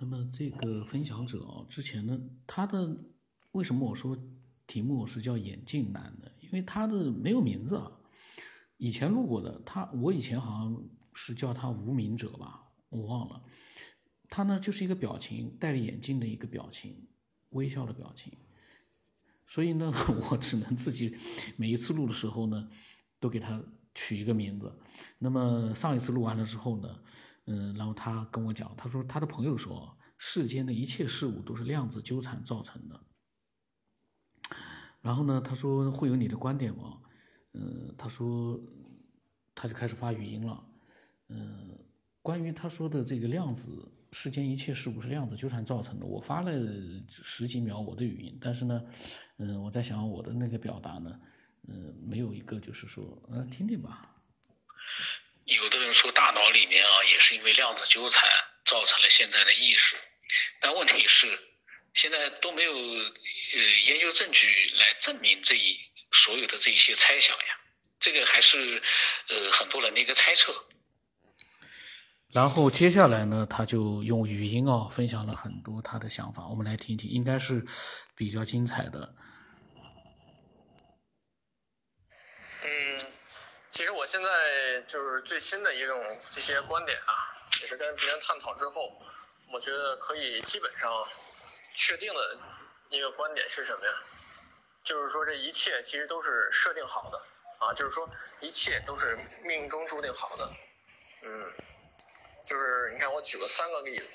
那么这个分享者啊，之前呢，他的为什么我说题目是叫眼镜男呢？因为他的没有名字啊，以前录过的，他我以前好像是叫他无名者吧，我忘了。他呢就是一个表情，戴着眼镜的一个表情，微笑的表情。所以呢，我只能自己每一次录的时候呢，都给他取一个名字。那么上一次录完了之后呢，嗯，然后他跟我讲，他说他的朋友说，世间的一切事物都是量子纠缠造成的。然后呢，他说会有你的观点吗？嗯，他说他就开始发语音了。嗯，关于他说的这个量子，世间一切事物是量子纠缠造成的，我发了十几秒我的语音，但是呢，嗯，我在想我的那个表达呢，嗯，没有一个就是说，嗯，听听吧。有的人说大脑里面啊，也是因为量子纠缠造成了现在的意识，但问题是现在都没有呃研究证据来证明这一所有的这一些猜想呀，这个还是呃很多人的一个猜测。然后接下来呢，他就用语音哦分享了很多他的想法，我们来听一听，应该是比较精彩的。其实我现在就是最新的一种这些观点啊，也是跟别人探讨之后，我觉得可以基本上确定的一个观点是什么呀？就是说这一切其实都是设定好的啊，就是说一切都是命中注定好的。嗯，就是你看我举了三个例子，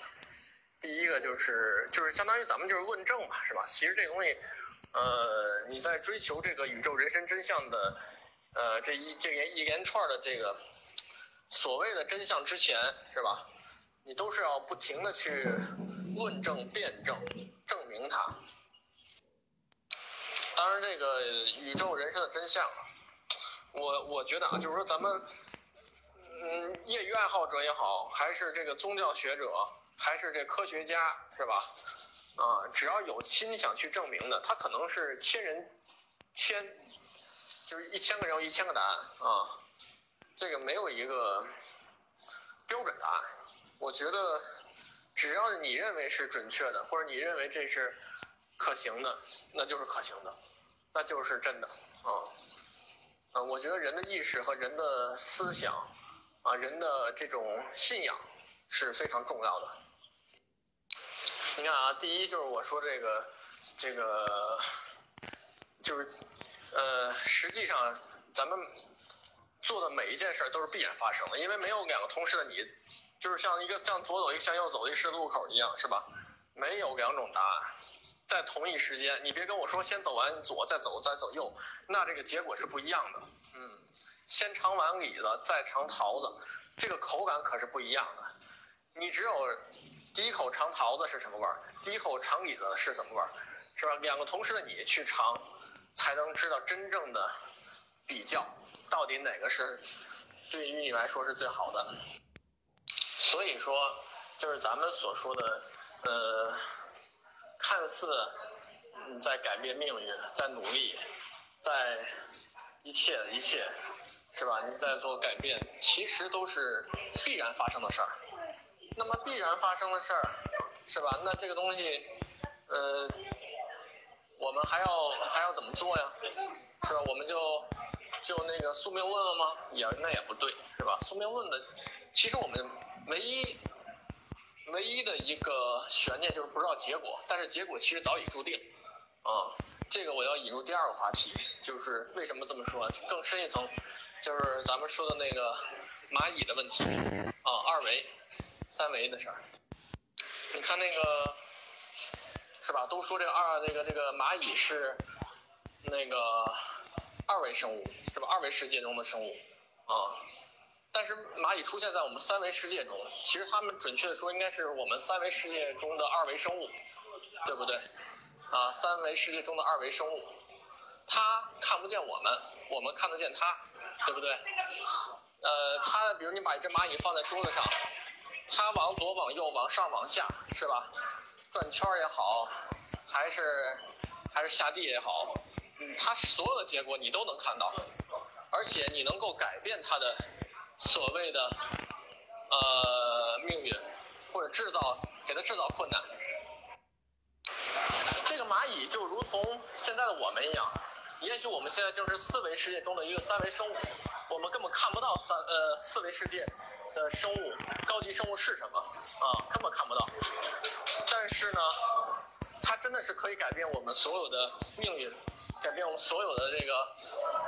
第一个就是就是相当于咱们就是论证嘛，是吧？其实这个东西，呃，你在追求这个宇宙人生真相的。呃，这一这一连串的这个所谓的真相之前，是吧？你都是要不停的去论证、辩证、证明它。当然，这个宇宙人生的真相，我我觉得啊，就是说咱们，嗯，业余爱好者也好，还是这个宗教学者，还是这科学家，是吧？啊，只要有心想去证明的，他可能是千人千。就是一千个人有一千个答案啊，这个没有一个标准答案。我觉得只要你认为是准确的，或者你认为这是可行的，那就是可行的，那就是真的啊。啊，我觉得人的意识和人的思想啊，人的这种信仰是非常重要的。你看啊，第一就是我说这个这个就是。呃，实际上，咱们做的每一件事都是必然发生的，因为没有两个同时的你，就是像一个向左走一个向右走一个十字路口一样，是吧？没有两种答案，在同一时间，你别跟我说先走完左再走再走右，那这个结果是不一样的。嗯，先尝完李子再尝桃子，这个口感可是不一样的。你只有第一口尝桃子是什么味儿，第一口尝李子是什么味儿，是吧？两个同时的你去尝。才能知道真正的比较，到底哪个是对于你来说是最好的。所以说，就是咱们所说的，呃，看似在改变命运，在努力，在一切一切，是吧？你在做改变，其实都是必然发生的事儿。那么必然发生的事儿，是吧？那这个东西，呃。我们还要还要怎么做呀？是吧？我们就就那个宿命论了吗？也那也不对，是吧？宿命论的，其实我们唯一唯一的一个悬念就是不知道结果，但是结果其实早已注定。啊，这个我要引入第二个话题，就是为什么这么说？更深一层，就是咱们说的那个蚂蚁的问题啊，二维、三维的事儿。你看那个。是吧？都说这个二那个这个蚂蚁是那个二维生物，是吧？二维世界中的生物啊。但是蚂蚁出现在我们三维世界中，其实它们准确的说应该是我们三维世界中的二维生物，对不对？啊，三维世界中的二维生物，它看不见我们，我们看得见它，对不对？呃，它比如你把一只蚂蚁放在桌子上，它往左往右往上往下，是吧？转圈也好，还是还是下地也好，嗯，它所有的结果你都能看到，而且你能够改变它的所谓的呃命运，或者制造给它制造困难。这个蚂蚁就如同现在的我们一样，也许我们现在就是四维世界中的一个三维生物，我们根本看不到三呃四维世界的生物，高级生物是什么啊，根本看不到。但是呢，它真的是可以改变我们所有的命运，改变我们所有的这个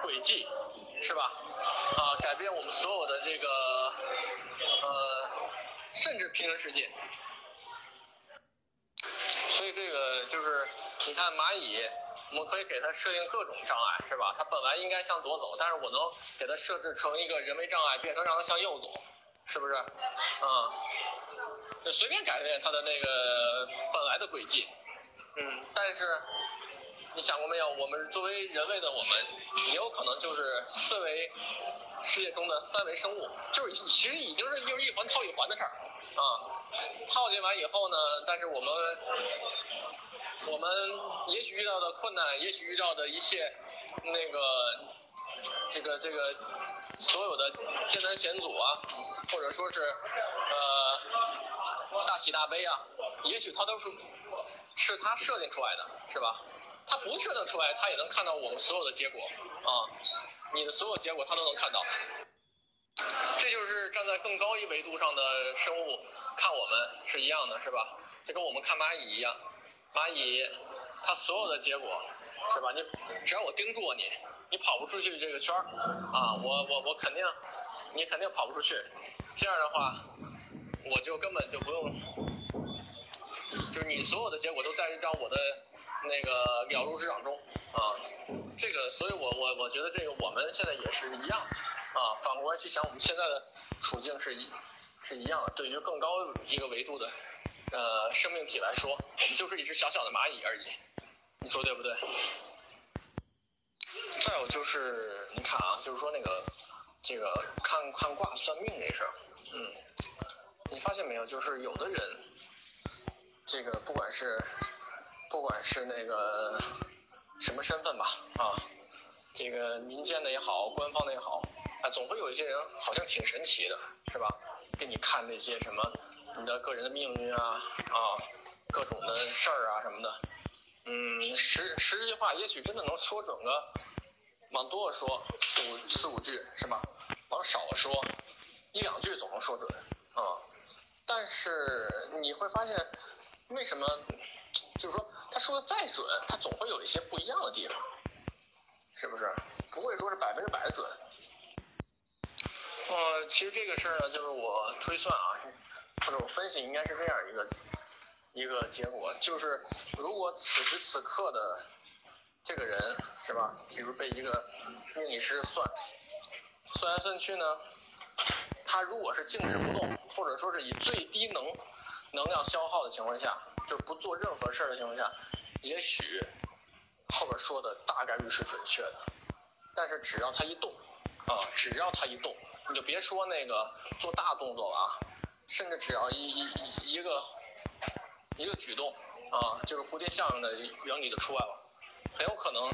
轨迹，是吧？啊，改变我们所有的这个呃，甚至平行世界。所以这个就是，你看蚂蚁，我们可以给它设定各种障碍，是吧？它本来应该向左走，但是我能给它设置成一个人为障碍，变成让它向右走，是不是？啊、就随便改变它的那个本来的轨迹，嗯，但是你想过没有？我们作为人类的我们，也有可能就是四维世界中的三维生物，就是其实已经是就是一环套一环的事儿啊。套进完以后呢，但是我们我们也许遇到的困难，也许遇到的一切那个这个这个所有的艰难险阻啊，或者说是呃大喜大悲啊，也许它都是是他设定出来的，是吧？他不设定出来，他也能看到我们所有的结果啊，你的所有结果他都能看到。这就是站在更高一维度上的生物看我们是一样的，是吧？就跟我们看蚂蚁一样，蚂蚁它所有的结果，是吧？你只要我盯住你，你跑不出去这个圈儿啊，我我我肯定，你肯定跑不出去。这样的话，我就根本就不用，就是你所有的结果都在让我的那个了如指掌中啊。这个，所以我我我觉得这个我们现在也是一样啊。反过来去想，我们现在的处境是一是一样的。对于更高一个维度的呃生命体来说，我们就是一只小小的蚂蚁而已。你说对不对？再有就是，你看啊，就是说那个这个看看卦算命这事儿，嗯，你发现没有？就是有的人，这个不管是不管是那个什么身份吧，啊，这个民间的也好，官方的也好，啊，总会有一些人好像挺神奇的，是吧？给你看那些什么你的个人的命运啊，啊，各种的事儿啊什么的，嗯，十十句话也许真的能说准个，往多了说四五四五句是吧？往少了说一两句总能说准啊。但是你会发现，为什么就是说他说的再准，他总会有一些不一样的地方，是不是？不会说是百分之百准。呃，其实这个事儿呢，就是我推算啊，或者我分析应该是这样一个一个结果，就是如果此时此刻的这个人是吧，比如被一个命理师算，算来算去呢，他如果是静止不动，或者说是以最低能能量消耗的情况下，就不做任何事儿的情况下，也许后边说的大概率是准确的，但是只要他一动，啊，只要他一动，你就别说那个做大动作了啊，甚至只要一一一一个一个举动啊，就是蝴蝶效应的原理就出来了，很有可能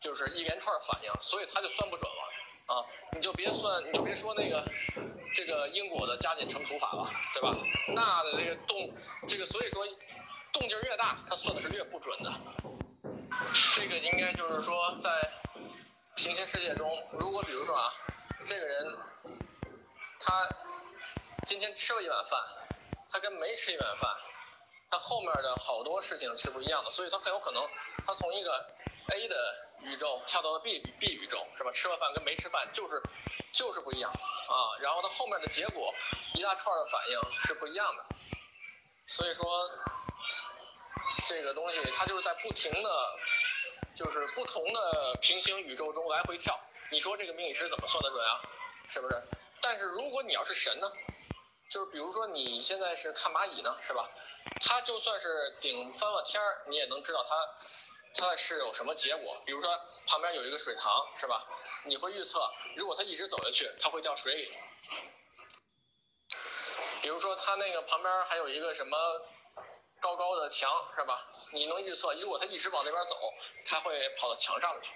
就是一连串反应，所以他就算不准了啊！你就别算，你就别说那个这个因果的加减乘除法了，对吧？那的这个动，这个所以说动静越大，它算的是越不准的。这个应该就是说在平行世界中，如果比如说啊，这个人他今天吃了一碗饭，他跟没吃一碗饭，他后面的好多事情是不一样的，所以他很有可能他从一个 A 的宇宙跳到了 B B 宇宙，是吧？吃了饭跟没吃饭就是就是不一样啊，然后他后面的结果一大串的反应是不一样的，所以说这个东西它就是在不停的，就是不同的平行宇宙中来回跳。你说这个命理师怎么算得准啊？是不是？但是如果你要是神呢，就是比如说你现在是看蚂蚁呢，是吧？它就算是顶翻了天儿，你也能知道它它是有什么结果。比如说旁边有一个水塘，是吧？你会预测，如果它一直走下去，它会掉水里。比如说它那个旁边还有一个什么高高的墙，是吧？你能预测，如果它一直往那边走，它会跑到墙上面去。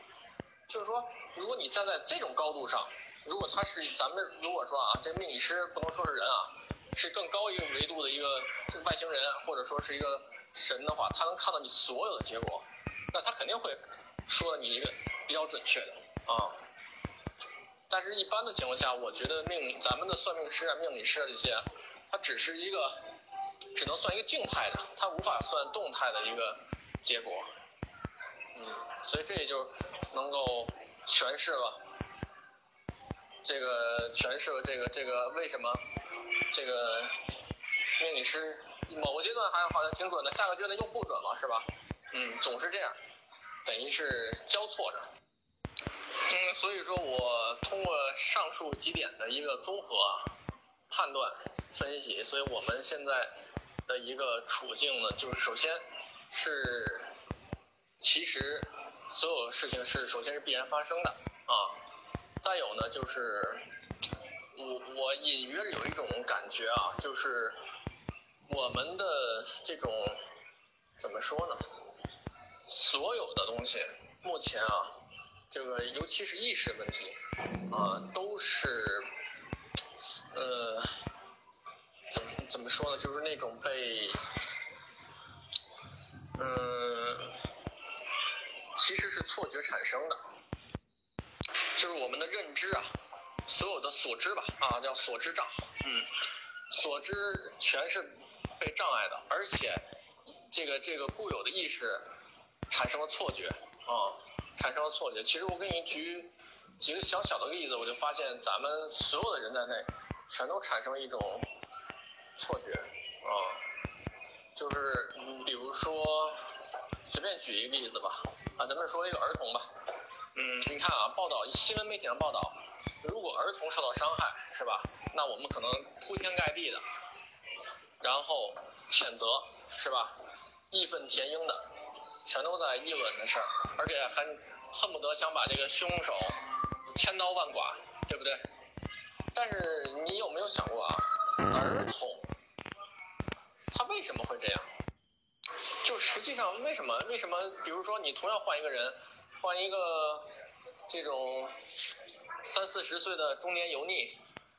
就是说，如果你站在这种高度上，如果他是咱们如果说啊，这命理师不能说是人啊，是更高一个维度的一个外星人或者说是一个神的话，他能看到你所有的结果，那他肯定会说你一个比较准确的啊。但是，一般的情况下，我觉得命咱们的算命师啊、命理师啊这些，它只是一个只能算一个静态的，它无法算动态的一个结果。嗯，所以这也就能够诠释了这个诠释了这个这个为什么这个命理师某个阶段还好像挺准的，下个阶段又不准了，是吧？嗯，总是这样，等于是交错着。嗯，所以说我通过上述几点的一个综合判断分析，所以我们现在的一个处境呢，就是首先是其实所有事情是首先是必然发生的啊，再有呢就是我我隐约有一种感觉啊，就是我们的这种怎么说呢？所有的东西目前啊。这个尤其是意识问题，啊，都是，呃，怎么怎么说呢？就是那种被，嗯，其实是错觉产生的，就是我们的认知啊，所有的所知吧，啊，叫所知障，嗯，所知全是被障碍的，而且这个这个固有的意识产生了错觉，啊。产生了错觉。其实我给你举几个小小的例子，我就发现咱们所有的人在内，全都产生了一种错觉啊。就是比如说，随便举一个例子吧，啊，咱们说一个儿童吧。嗯，你看啊，报道新闻媒体上报道，如果儿童受到伤害，是吧？那我们可能铺天盖地的，然后谴责，是吧？义愤填膺的。全都在议论的事儿，而且还恨不得想把这个凶手千刀万剐，对不对？但是你有没有想过啊，儿童他为什么会这样？就实际上为什么？为什么？比如说你同样换一个人，换一个这种三四十岁的中年油腻，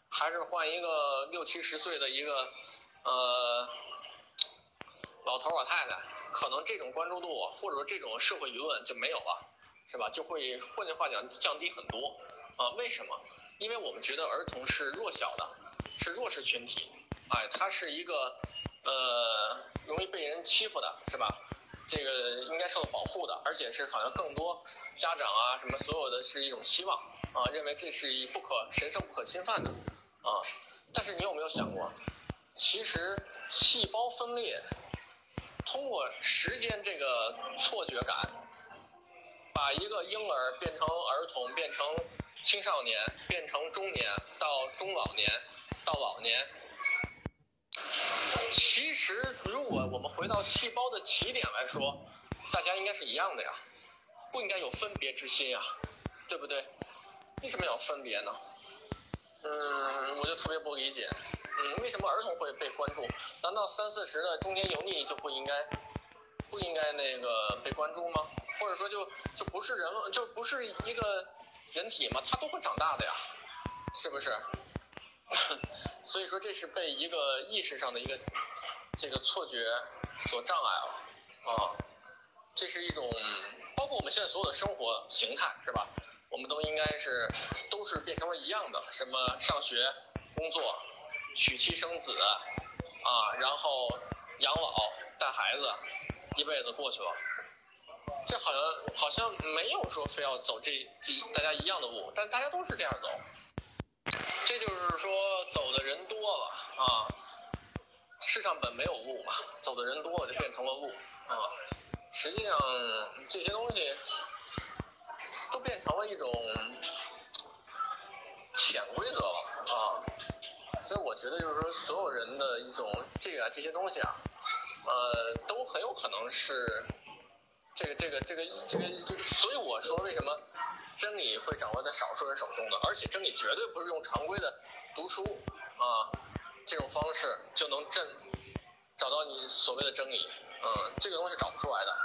还是换一个六七十岁的一个呃老头老太太？可能这种关注度或者说这种社会舆论就没有了，是吧？就会换句话讲降低很多啊？为什么？因为我们觉得儿童是弱小的，是弱势群体，哎，他是一个呃容易被人欺负的，是吧？这个应该受到保护的，而且是好像更多家长啊什么所有的是一种希望啊，认为这是一不可神圣不可侵犯的啊。但是你有没有想过，其实细胞分裂？通过时间这个错觉感，把一个婴儿变成儿童，变成青少年，变成中年，到中老年，到老年。其实，如果我们回到细胞的起点来说，大家应该是一样的呀，不应该有分别之心呀，对不对？为什么要分别呢？嗯，我就特别不理解。嗯，为什么儿童会被关注？难道三四十的中年油腻就不应该不应该那个被关注吗？或者说就就不是人就不是一个人体吗？他都会长大的呀，是不是？所以说这是被一个意识上的一个这个错觉所障碍了啊。这是一种包括我们现在所有的生活形态是吧？我们都应该是都是变成了一样的，什么上学、工作。娶妻生子，啊，然后养老带孩子，一辈子过去了。这好像好像没有说非要走这这大家一样的路，但大家都是这样走。这就是说走的人多了啊，世上本没有路嘛，走的人多了就变成了路啊。实际上这些东西都变成了一种潜规则了啊。所以我觉得就是说，所有人的一种这个这些东西啊，呃，都很有可能是这个这个这个这个，所以我说为什么真理会掌握在少数人手中的？而且真理绝对不是用常规的读书啊这种方式就能证找到你所谓的真理，嗯，这个东西找不出来的，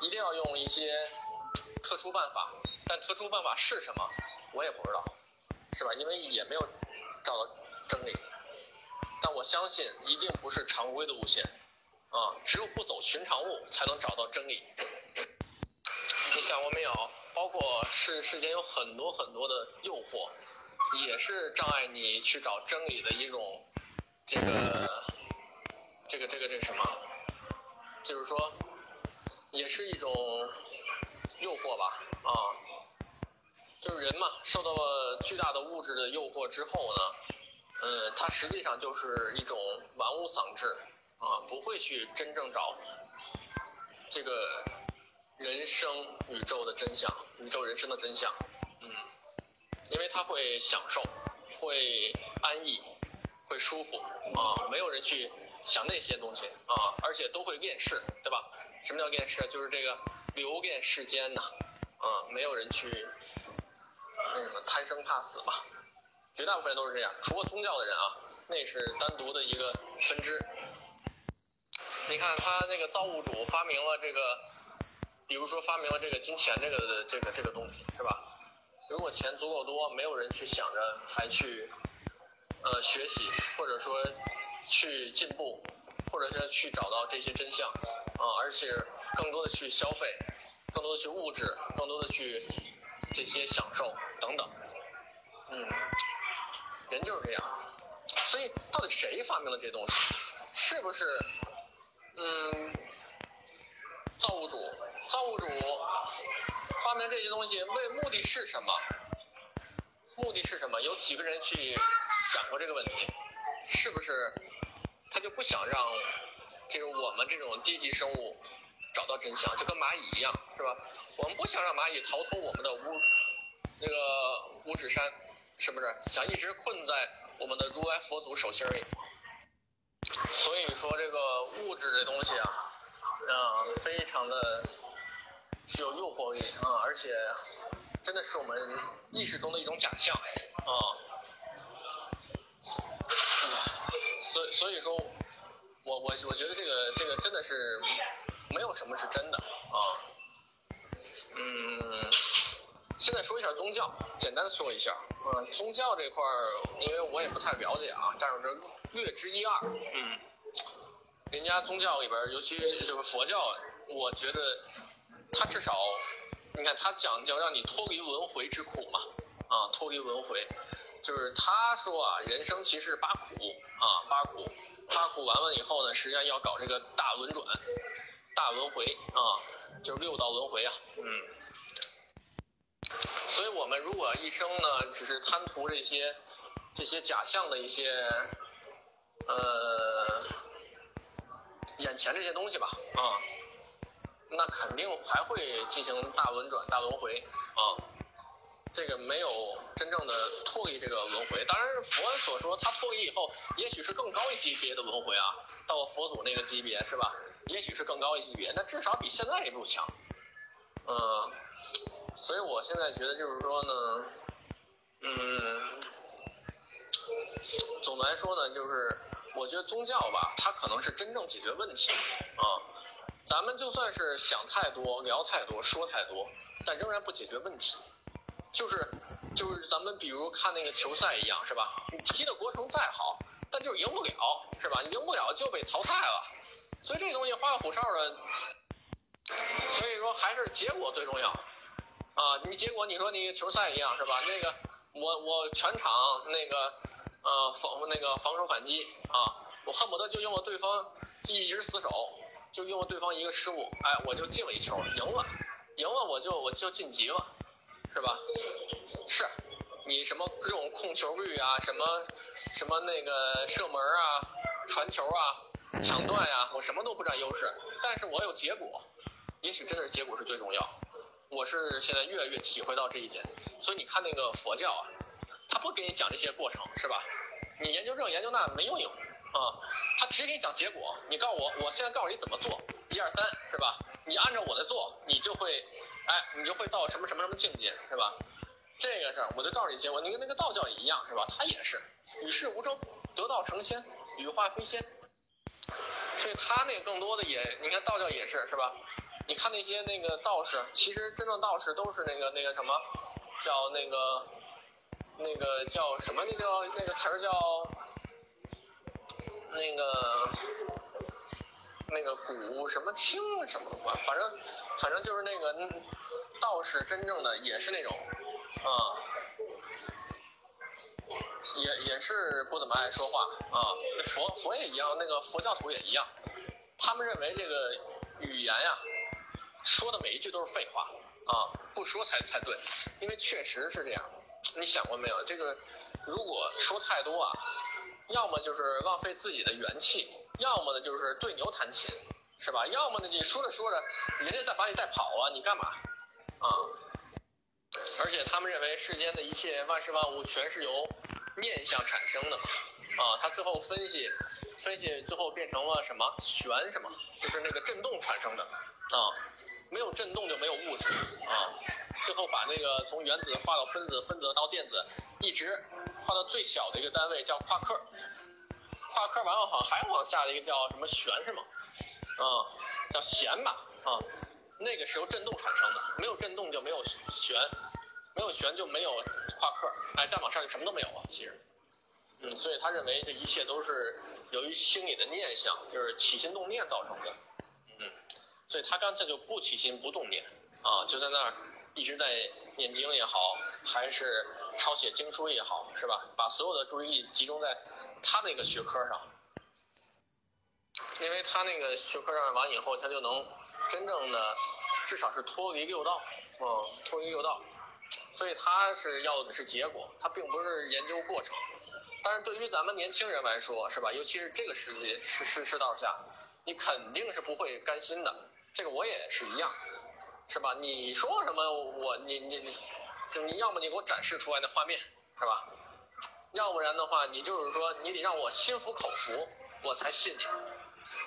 一定要用一些特殊办法。但特殊办法是什么，我也不知道，是吧？因为也没有找到。真理，但我相信一定不是常规的路线，啊，只有不走寻常路，才能找到真理。想过没有？包括世世间有很多很多的诱惑，也是障碍你去找真理的一种这个这个这个这什么？就是说，也是一种诱惑吧？啊，就是人嘛，受到了巨大的物质的诱惑之后呢，嗯，它实际上就是一种玩物丧志啊，不会去真正找这个人生宇宙的真相，宇宙人生的真相，嗯，因为他会享受，会安逸，会舒服啊，没有人去想那些东西啊，而且都会厌世，对吧？什么叫厌世？就是这个留恋世间呐，啊，没有人去那什么贪生怕死嘛，绝大部分人都是这样，除了宗教的人啊，那是单独的一个分支。你看他那个造物主发明了这个，比如说发明了这个金钱这个这个这个东西，是吧？如果钱足够多，没有人去想着还去呃学习，或者说去进步，或者是去找到这些真相啊，而且更多的去消费，更多的去物质，更多的去这些享受等等，嗯，人就是这样。所以到底谁发明了这些东西？是不是？嗯，造物主，造物主发明这些东西为目的是什么？目的是什么？有几个人去想过这个问题？是不是他就不想让这个我们这种低级生物找到真相，就跟蚂蚁一样，是吧？我们不想让蚂蚁逃脱我们的五那个五指山，是不是？想一直困在我们的如来佛祖手心里。所以说，这个物质这东西啊，啊，非常的具有诱惑力啊，而且真的是我们意识中的一种假象啊。所，所以说，我我我觉得这个这个真的是没有什么是真的啊。嗯，现在说一下宗教，简单说一下。嗯，宗教这块儿，因为我也不太了解啊，但是略知一二。嗯，人家宗教里边，尤其是这个佛教，我觉得他至少，你看他讲究让你脱离轮回之苦嘛，啊，脱离轮回，就是他说啊，人生其实八苦啊，八苦，八苦完了以后呢，实际上要搞这个大轮转，大轮回啊，就是六道轮回啊，嗯。所以我们如果一生呢，只是贪图这些这些假象的一些呃眼前这些东西吧，啊，那肯定还会进行大轮转、大轮回啊。这个没有真正的脱离这个轮回。当然，佛所说他脱离以后，也许是更高一级别的轮回啊，到佛祖那个级别是吧？也许是更高一级别，那至少比现在也不强，嗯。所以我现在觉得就是说呢，嗯，总的来说呢，就是我觉得宗教吧，它可能是真正解决问题啊。咱们就算是想太多、聊太多、说太多，但仍然不解决问题。就是就是咱们比如看那个球赛一样，是吧？你踢的过程再好，但就是赢不了，是吧？你赢不了就被淘汰了。所以这东西花里胡哨的，所以说还是结果最重要。啊，你结果你说你球赛一样是吧？那个我我全场那个呃防那个防守反击啊，我恨不得就用了对方一直死守，就用了对方一个失误，哎，我就进了一球，赢了，赢了我就我就晋级了，是吧？是，你什么各种控球率啊，什么什么那个射门啊、传球啊、抢断呀，我什么都不占优势，但是我有结果，也许真的是结果是最重要。我是现在越来越体会到这一点，所以你看那个佛教啊，他不给你讲这些过程是吧？你研究这研究那没用啊，他只给你讲结果。你告诉我，我现在告诉你怎么做，一二三是吧？你按照我的做，你就会，哎，你就会到什么什么什么境界是吧？这个事儿我就告诉你结果，你跟那个道教也一样是吧？他也是与世无争，得道成仙，羽化飞仙。所以他那更多的也，你看道教也是是吧？你看那些那个道士，其实真正道士都是那个那个什么，叫那个那个叫什么？那叫那个词儿叫那个那个古什么清什么吧，反正反正就是那个道士真正的也是那种，啊，也也是不怎么爱说话啊。佛佛也一样，那个佛教徒也一样，他们认为这个语言呀，说的每一句都是废话啊，不说才才对，因为确实是这样。你想过没有？这个如果说太多啊，要么就是浪费自己的元气，要么呢就是对牛弹琴，是吧？要么呢你说着说着，人家再把你带跑了，你干嘛？啊！而且他们认为世间的一切万事万物全是由念想产生的，啊，他最后分析分析，最后变成了什么玄什么，就是那个震动产生的啊，没有震动就没有物质。后把那个从原子化到分子，分子到电子，一直化到最小的一个单位叫夸克，夸克完了好像还往下的一个叫什么弦是吗？啊，叫弦吧啊，那个是由振动产生的，没有振动就没有弦，没有弦就没有夸克，哎，再往上就什么都没有了。其实，嗯，所以他认为这一切都是由于心理的念想，就是起心动念造成的，嗯，所以他干脆就不起心不动念啊，就在那儿。一直在念经也好，还是抄写经书也好，是吧？把所有的注意力集中在他那个学科上，因为他那个学科上完以后，他就能真正的至少是脱离六道，嗯，脱离六道。所以他是要的是结果，他并不是研究过程。但是对于咱们年轻人来说，是吧？尤其是这个时期世世世道下，你肯定是不会甘心的。这个我也是一样。是吧？你说什么我你你你，你要么你给我展示出来的画面，是吧？要不然的话，你就是说你得让我心服口服，我才信你，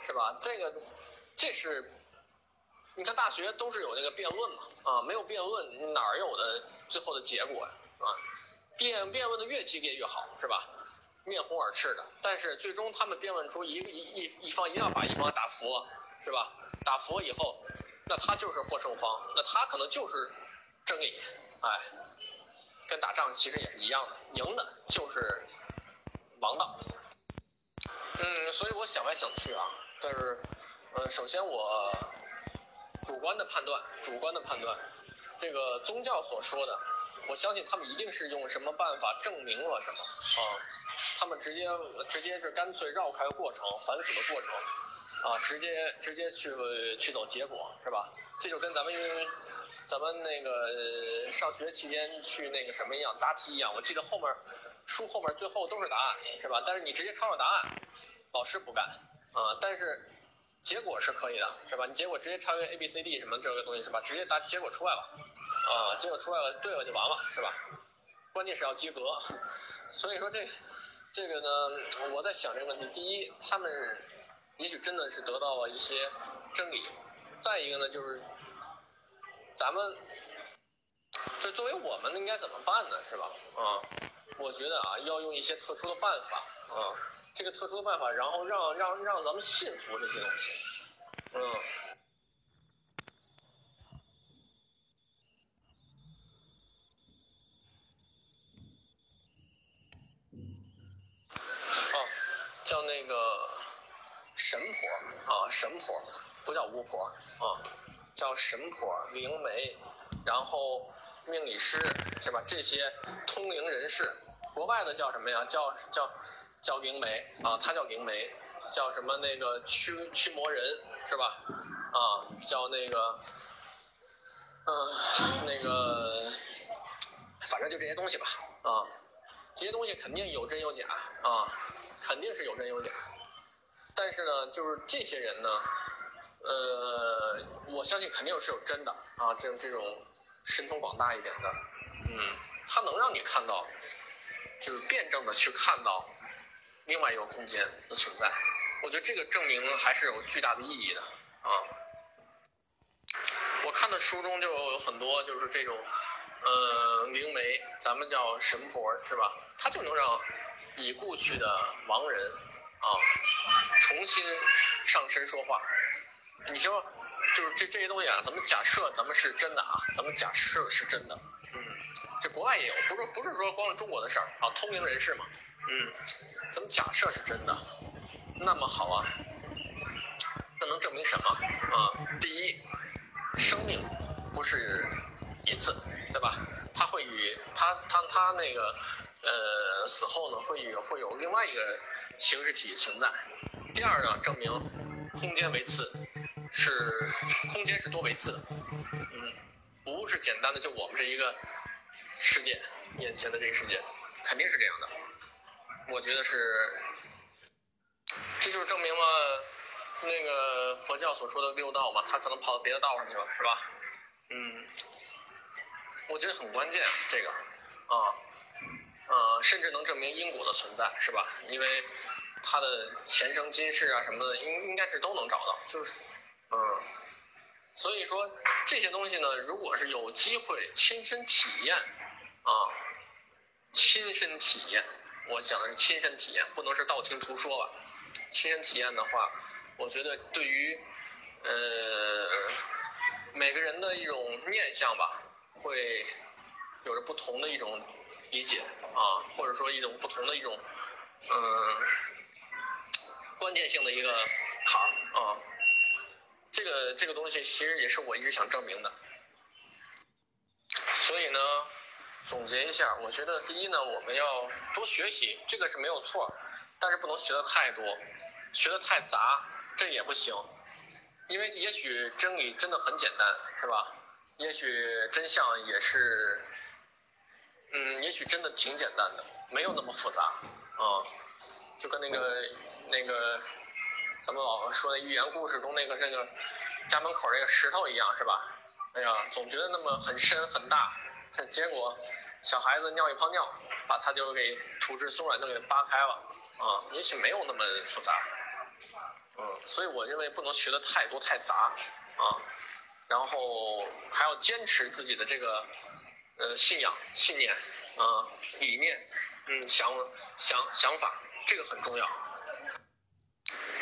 是吧？这个这是，你看大学都是有那个辩论嘛，啊，没有辩论哪儿有的最后的结果呀？啊，辩辩论的越激烈越好，是吧？面红耳赤的，但是最终他们辩论出一一一方一定要把一方打服，是吧？打服以后。那他就是获胜方，那他可能就是真理，哎，跟打仗其实也是一样的，赢的就是王道。嗯，所以我想来想去啊，但是，呃，首先我主观的判断，主观的判断，这个宗教所说的，我相信他们一定是用什么办法证明了什么啊，他们直接直接是干脆绕开过程，反死的过程。啊，直接直接去去走结果是吧？这就跟咱们咱们那个上学期间去那个什么一样，答题一样。我记得后面书后面最后都是答案是吧？但是你直接抄上答案，老师不干啊。但是结果是可以的是吧？你结果直接抄一个 A B C D 什么这个东西是吧？直接答结果出来了啊，结果出来了对了就完了是吧？关键是要及格。所以说这这个呢，我在想这个问题。第一，他们。也许真的是得到了一些真理。再一个呢，就是咱们就作为我们应该怎么办呢？是吧？啊，我觉得啊，要用一些特殊的办法啊，这个特殊的办法，然后让让让咱们信服这些东西。嗯。哦，叫那个。神婆啊，神婆不叫巫婆啊，叫神婆、灵媒，然后命理师是吧？这些通灵人士，国外的叫什么呀？叫叫叫灵媒啊，他叫灵媒，叫什么那个驱驱魔人是吧？啊，叫那个，嗯，那个，反正就这些东西吧啊，这些东西肯定有真有假啊，肯定是有真有假。但是呢，就是这些人呢，呃，我相信肯定是有真的啊，这种这种神通广大一点的，嗯，他能让你看到，就是辩证的去看到另外一个空间的存在，我觉得这个证明还是有巨大的意义的啊。我看的书中就有很多就是这种，呃，灵媒，咱们叫神婆是吧？他就能让已故去的亡人。啊重新上身说话。你说就是这这些东西啊咱们假设咱们是真的啊咱们假设是真的。嗯这国外也有不是不是说光是中国的事儿啊通灵人士嘛。嗯咱们假设是真的那么好啊那能证明什么？啊第一生命不是一次对吧？他会与他他他那个呃死后呢会与会有另外一个形式体存在。第二呢，证明空间维次是空间是多维次的，嗯，不是简单的就我们这一个世界眼前的这个世界，肯定是这样的。我觉得是，这就是证明了那个佛教所说的六道嘛，他可能跑到别的道上去了，是吧？嗯，我觉得很关键这个，啊，呃，甚至能证明因果的存在，是吧？因为他的前生今世啊什么的，应应该是都能找到，就是，嗯，所以说这些东西呢，如果是有机会亲身体验，啊，亲身体验。我讲的是亲身体验，不能是道听途说吧。亲身体验的话，我觉得对于呃每个人的一种念想吧，会有着不同的一种理解啊，或者说一种不同的一种嗯关键性的一个坎儿啊。这个这个东西其实也是我一直想证明的，所以呢。总结一下，我觉得第一呢，我们要多学习，这个是没有错，但是不能学的太多，学的太杂，这也不行。因为也许真理真的很简单，是吧？也许真相也是，嗯，也许真的挺简单的，没有那么复杂啊。就跟那个那个咱们老说的寓言故事中那个那个家门口那个石头一样，是吧？哎呀，总觉得那么很深很大，结果。小孩子尿一泡尿，把它就给土质松软就给扒开了啊，也许没有那么复杂，嗯，所以我认为不能学的太多太杂啊，然后还要坚持自己的这个呃信仰信念啊理念嗯想想想法，这个很重要，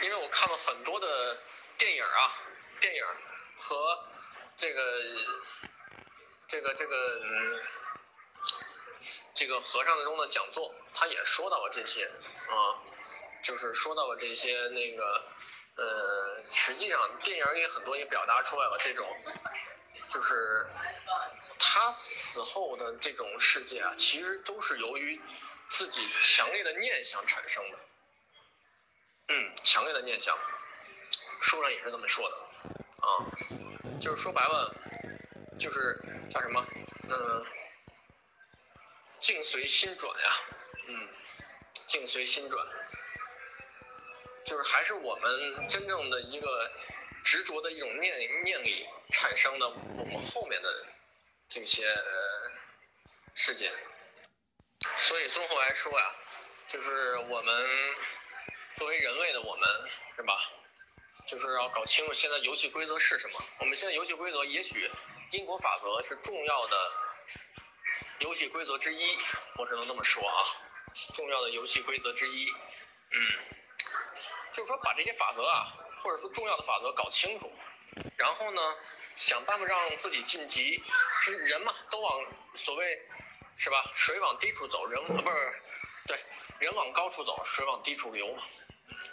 因为我看了很多的电影啊电影和这个这个这个。这个和尚中的讲座，他也说到了这些啊，就是说到了这些那个呃，实际上电影里很多也表达出来了这种，就是他死后的这种世界啊，其实都是由于自己强烈的念想产生的，嗯，强烈的念想，书上也是这么说的。啊，就是说白了，就是叫什么，嗯。境随心转呀，嗯，境随心转，就是还是我们真正的一个执着的一种念念力产生的我们后面的这些事件。所以综合来说呀，就是我们作为人类的我们，是吧？就是要搞清楚现在游戏规则是什么。我们现在游戏规则，也许因果法则是重要的。游戏规则之一，我只能这么说啊，重要的游戏规则之一，嗯，就是说把这些法则啊，或者说重要的法则搞清楚，然后呢，想办法让自己晋级，是人嘛，都往所谓是吧，水往低处走，人不是，对，人往高处走，水往低处流嘛，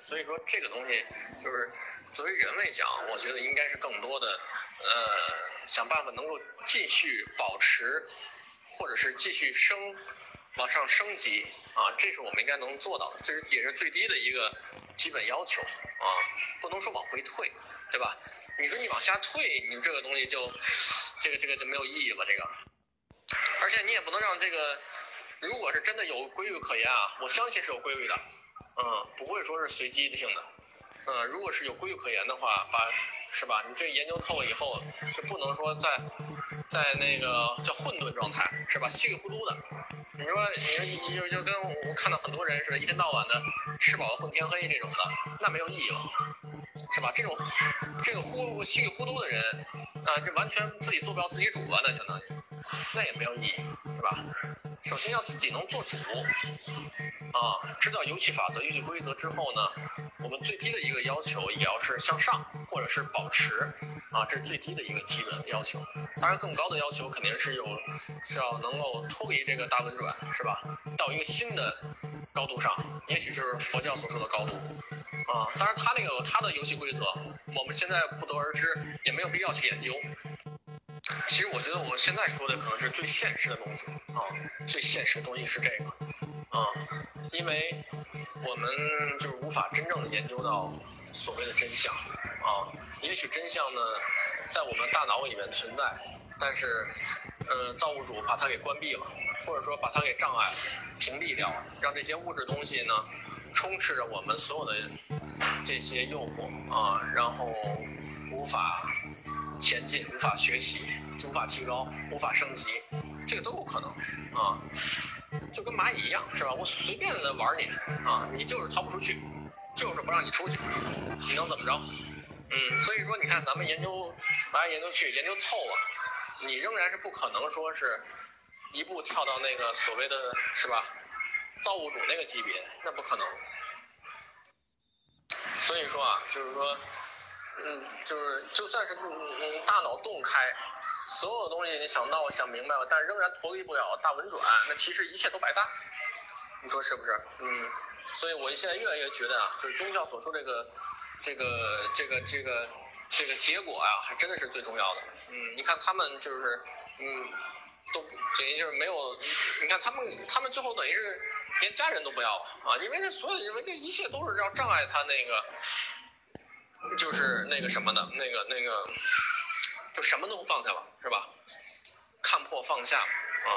所以说这个东西就是作为人类讲，我觉得应该是更多的呃，想办法能够继续保持。或者是继续升，往上升级啊，这是我们应该能做到的，这是也是最低的一个基本要求啊，不能说往回退，对吧？你说你往下退，你这个东西就这个这个就没有意义了，这个。而且你也不能让这个，如果是真的有规律可言啊，我相信是有规律的，嗯，不会说是随机性的，嗯，如果是有规律可言的话，把。是吧？你这研究透了以后，就不能说在在那个叫混沌状态，是吧？稀里糊涂的。你说，你，就就跟我看到很多人似的，一天到晚的吃饱了混天黑这种的，那没有意义了，是吧？这种这个糊稀里糊涂的人啊，这完全自己做不了自己主了，那相当于，那也没有意义，是吧？首先要自己能做主。啊，知道游戏法则、游戏规则之后呢，我们最低的一个要求也要是向上，或者是保持，啊，这是最低的一个基本要求。当然，更高的要求肯定是有，是要能够脱离这个大轮转，是吧？到一个新的高度上，也许就是佛教所说的高度。啊，当然他那个他的游戏规则，我们现在不得而知，也没有必要去研究。其实我觉得我现在说的可能是最现实的东西啊，最现实的东西是这个啊，因为我们就是无法真正的研究到所谓的真相啊，也许真相呢在我们大脑里面存在，但是呃造物主把它给关闭了，或者说把它给障碍、屏蔽掉了，让这些物质东西呢充斥着我们所有的这些诱惑啊，然后无法前进、无法学习、无法提高、无法升级，这个都有可能啊。就跟蚂蚁一样，是吧？我随便的玩你啊，你就是逃不出去，就是不让你出去，你能怎么着？嗯，所以说你看咱们研究来研究去，研究透了，你仍然是不可能说是一步跳到那个所谓的是吧，造物主那个级别，那不可能。所以说啊，就是说，嗯，就是就算是嗯大脑洞开，所有东西你想到想明白了，但仍然脱离不了大轮转，那其实一切都白搭。你说是不是？嗯，所以我现在越来越觉得啊，就是宗教所说这个这个这个这个这个结果啊，还真的是最重要的。嗯，你看他们就是嗯，都等于就是没有，你看他们他们最后等于是连家人都不要了啊，因为这所有因为这一切都是要障碍他那个。就是那个什么的，那个那个，就什么都放下了，是吧？看破放下啊，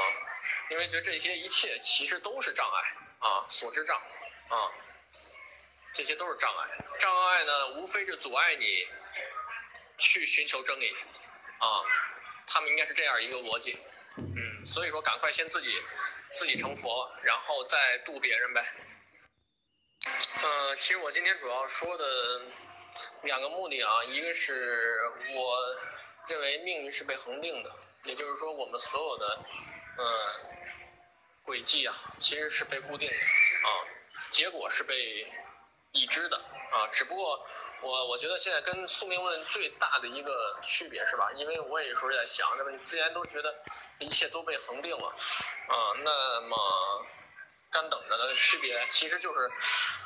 因为觉得这些一切其实都是障碍啊，所知障啊，这些都是障碍。障碍呢，无非是阻碍你去寻求真理啊，他们应该是这样一个逻辑。嗯，所以说赶快先自己自己成佛，然后再度别人呗。呃，其实我今天主要说的。两个目的啊，一个是我认为命运是被恒定的，也就是说我们所有的嗯轨迹啊，其实是被固定的啊，结果是被已知的啊。只不过我我觉得现在跟宿命论最大的一个区别是吧？因为我也有时候在想，那么你之前都觉得一切都被恒定了啊，那么干等着的区别其实就是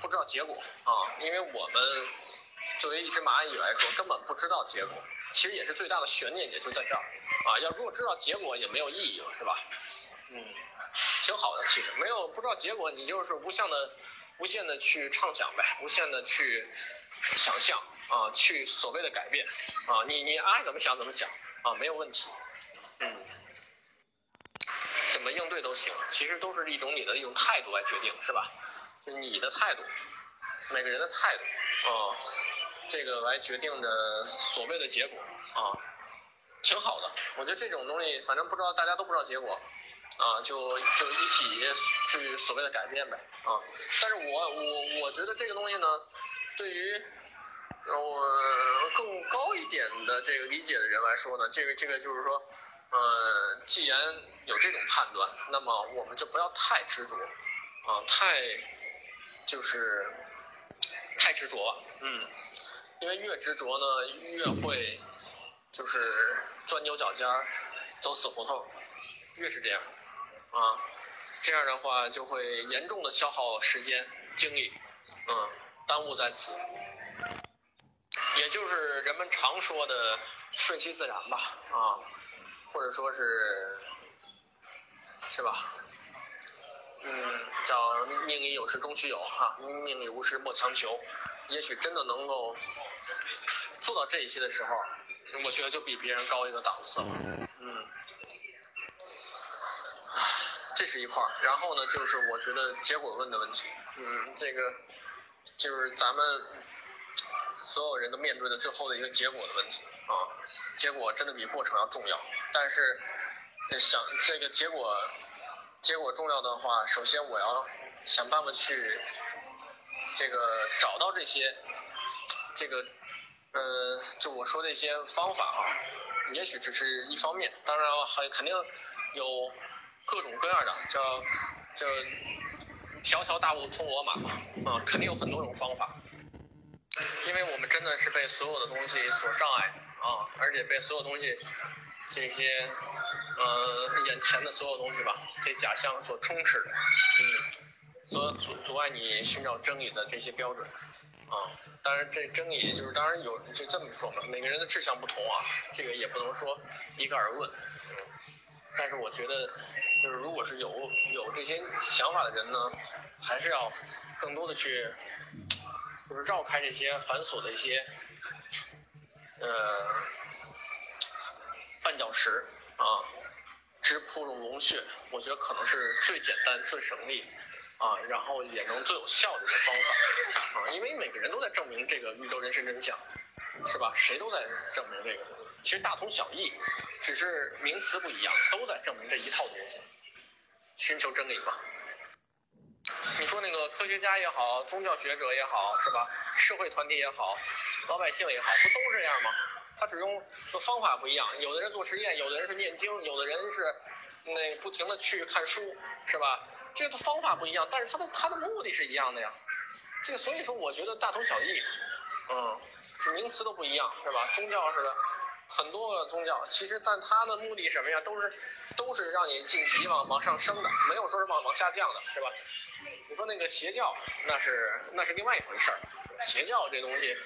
不知道结果啊，因为我们。作为一只蚂蚁来说，根本不知道结果，其实也是最大的悬念，也就在这儿啊。要如果知道结果，也没有意义了，是吧？嗯，挺好的，其实没有不知道结果，你就是无限的、无限的去畅想呗，无限的去想象啊，去所谓的改变啊，你你爱怎么想怎么想啊，没有问题。嗯，怎么应对都行，其实都是一种你的一种态度来决定，是吧？你的态度，每个人的态度啊。这个来决定的所谓的结果啊，挺好的。我觉得这种东西，反正不知道大家都不知道结果啊，就就一起去所谓的改变呗啊。但是我我我觉得这个东西呢，对于我更高一点的这个理解的人来说呢，这个这个就是说，呃，既然有这种判断，那么我们就不要太执着啊，太就是太执着，嗯。因为越执着呢，越会就是钻牛角尖儿，走死胡同，越是这样啊，这样的话就会严重的消耗时间精力，嗯，耽误在此，也就是人们常说的顺其自然吧，啊，或者说是是吧？嗯，叫命里有时终须有哈，命里无时莫强求，也许真的能够。做到这一些的时候，我觉得就比别人高一个档次了。嗯，这是一块。然后呢，就是我觉得结果论的问题。嗯，这个就是咱们所有人都面对的最后的一个结果的问题啊。结果真的比过程要重要。但是想这个结果结果重要的话，首先我要想办法去这个找到这些这个。呃，就我说的一些方法啊，也许只是一方面，当然了，还肯定有各种各样的，叫叫条条大路通罗马，啊，肯定有很多种方法，因为我们真的是被所有的东西所障碍啊，而且被所有东西这些呃眼前的所有东西吧，这假象所充斥的，嗯，所阻阻碍你寻找真理的这些标准。啊，当然这真理就是当然有就这么说嘛，每个人的志向不同啊，这个也不能说一概而论。但是我觉得就是如果是有有这些想法的人呢，还是要更多的去就是绕开这些繁琐的一些呃绊脚石啊，直扑入龙穴，我觉得可能是最简单、最省力。啊，然后也能最有效的一个方法啊，因为每个人都在证明这个宇宙人生真相，是吧？谁都在证明这个，其实大同小异，只是名词不一样，都在证明这一套东西，寻求真理嘛。你说那个科学家也好，宗教学者也好，是吧？社会团体也好，老百姓也好，不都这样吗？他只用的方法不一样，有的人做实验，有的人是念经，有的人是那不停的去看书，是吧？这个方法不一样，但是他的他的目的是一样的呀。这个所以说，我觉得大同小异，嗯，是名词都不一样，是吧？宗教似的，很多个宗教，其实但它的目的什么呀？都是都是让你晋级往往上升的，没有说是往往下降的，是吧？你说那个邪教，那是那是另外一回事儿。邪教这东西，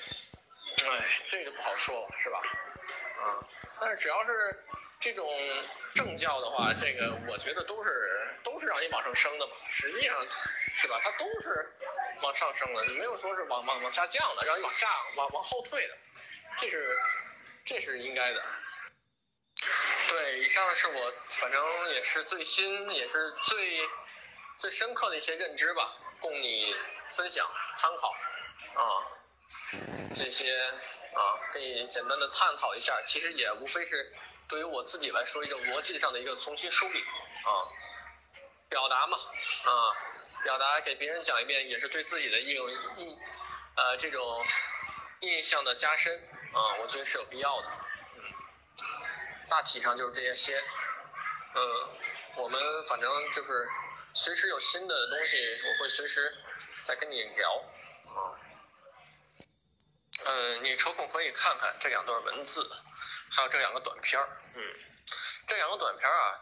哎，这个不好说了，是吧？啊，但是只要是。这种正教的话，这个我觉得都是都是让你往上升的嘛，实际上是吧？它都是往上升的，没有说是往往往下降的，让你往下往往后退的，这是这是应该的。对，以上是我反正也是最新也是最最深刻的一些认知吧，供你分享参考啊。这些啊，可以简单的探讨一下，其实也无非是。对于我自己来说，一种逻辑上的一个重新梳理啊，表达嘛啊，表达给别人讲一遍，也是对自己的一种印呃这种印象的加深啊，我觉得是有必要的。嗯，大体上就是这些。嗯，我们反正就是随时有新的东西，我会随时再跟你聊啊。嗯，你抽空可以看看这两段文字。还有这两个短片儿，嗯，这两个短片儿啊，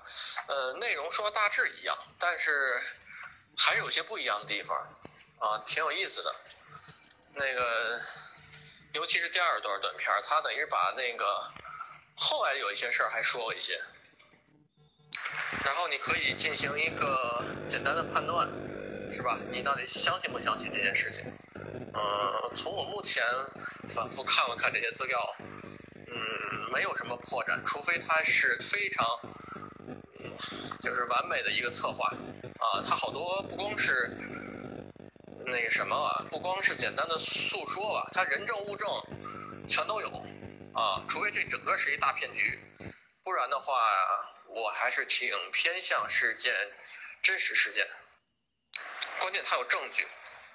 呃，内容说大致一样，但是还有些不一样的地方，啊，挺有意思的。那个，尤其是第二段短片他，等于把那个后来有一些事儿还说了一些，然后你可以进行一个简单的判断，是吧？你到底相信不相信这件事情？嗯，从我目前反复看了看这些资料。嗯，没有什么破绽，除非他是非常，就是完美的一个策划啊。他好多不光是那个什么啊，不光是简单的诉说吧，他人证物证全都有啊。除非这整个是一大骗局，不然的话，我还是挺偏向是件真实事件。关键他有证据，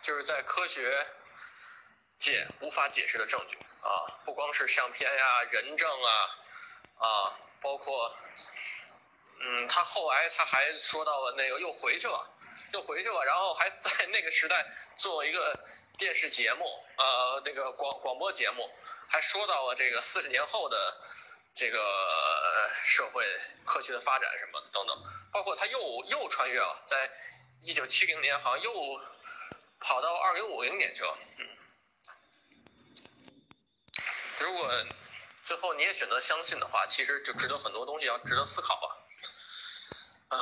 就是在科学界无法解释的证据。啊，不光是相片呀、人证啊，啊，包括，嗯，他后来他还说到了那个又回去了，又回去了，然后还在那个时代做一个电视节目，呃，那个广广播节目，还说到了这个四十年后的这个社会科学的发展什么等等，包括他又又穿越了，在一九七零年好像又跑到二零五零年去了，嗯。如果最后你也选择相信的话，其实就值得很多东西要值得思考吧，啊，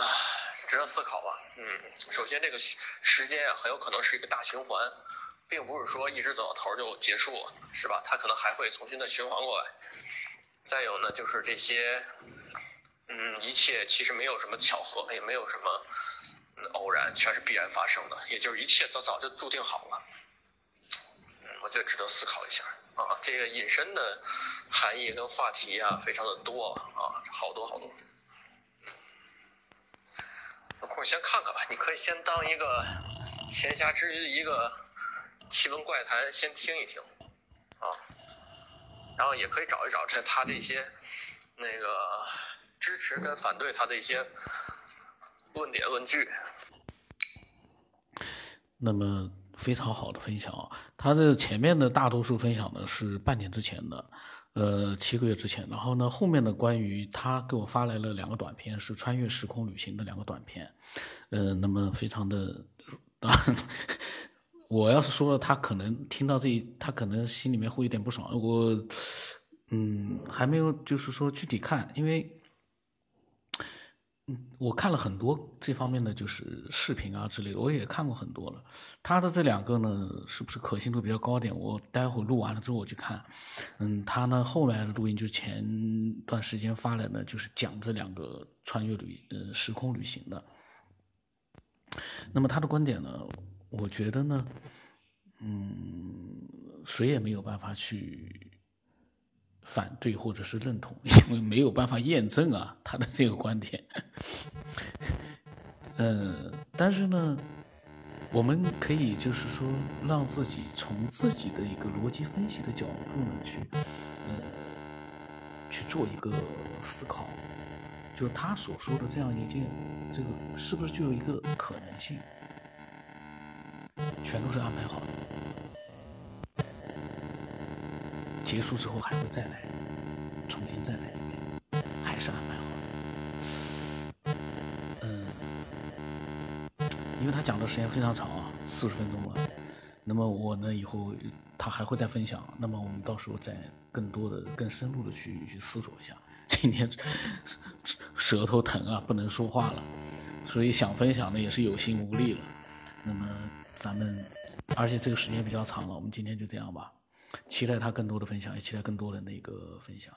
值得思考吧。嗯，首先这个时间啊，很有可能是一个大循环，并不是说一直走到头就结束，是吧？它可能还会重新的循环过来。再有呢，就是这些，嗯，一切其实没有什么巧合，也没有什么偶然，全是必然发生的，也就是一切都早就注定好了。嗯，我觉得值得思考一下。啊，这个隐身的含义跟话题啊，非常的多啊，好多好多。有空先看看吧，你可以先当一个闲暇之余一个奇闻怪谈，先听一听啊，然后也可以找一找这他这些那个支持跟反对他的一些论点论据。那么。非常好的分享啊！他的前面的大多数分享呢是半年之前的，呃，七个月之前。然后呢，后面的关于他给我发来了两个短片，是穿越时空旅行的两个短片，呃，那么非常的，当然，我要是说了，他可能听到这一，他可能心里面会有点不爽。我，嗯，还没有就是说具体看，因为，我看了很多这方面的就是视频啊之类的，我也看过很多了。他的这两个呢，是不是可信度比较高点？我待会录完了之后我去看。嗯，他呢后来的录音就前段时间发来的，就是讲这两个穿越旅呃时空旅行的。那么他的观点呢？我觉得呢，嗯，谁也没有办法去反对或者是认同，因为没有办法验证啊他的这个观点。呃，但是呢，我们可以就是说，让自己从自己的一个逻辑分析的角度呢，去呃去做一个思考，就他所说的这样一件，这个是不是就有一个可能性？全都是安排好的，结束之后还会再来，重新再来一遍，还是安排好的。嗯，因为他讲的时间非常长啊，四十分钟了。那么我呢，以后他还会再分享。那么我们到时候再更多的、更深入的去去思索一下。今天舌头疼啊，不能说话了，所以想分享的也是有心无力了。那么。咱们，而且这个时间比较长了，我们今天就这样吧。期待他更多的分享，也期待更多人的一个分享。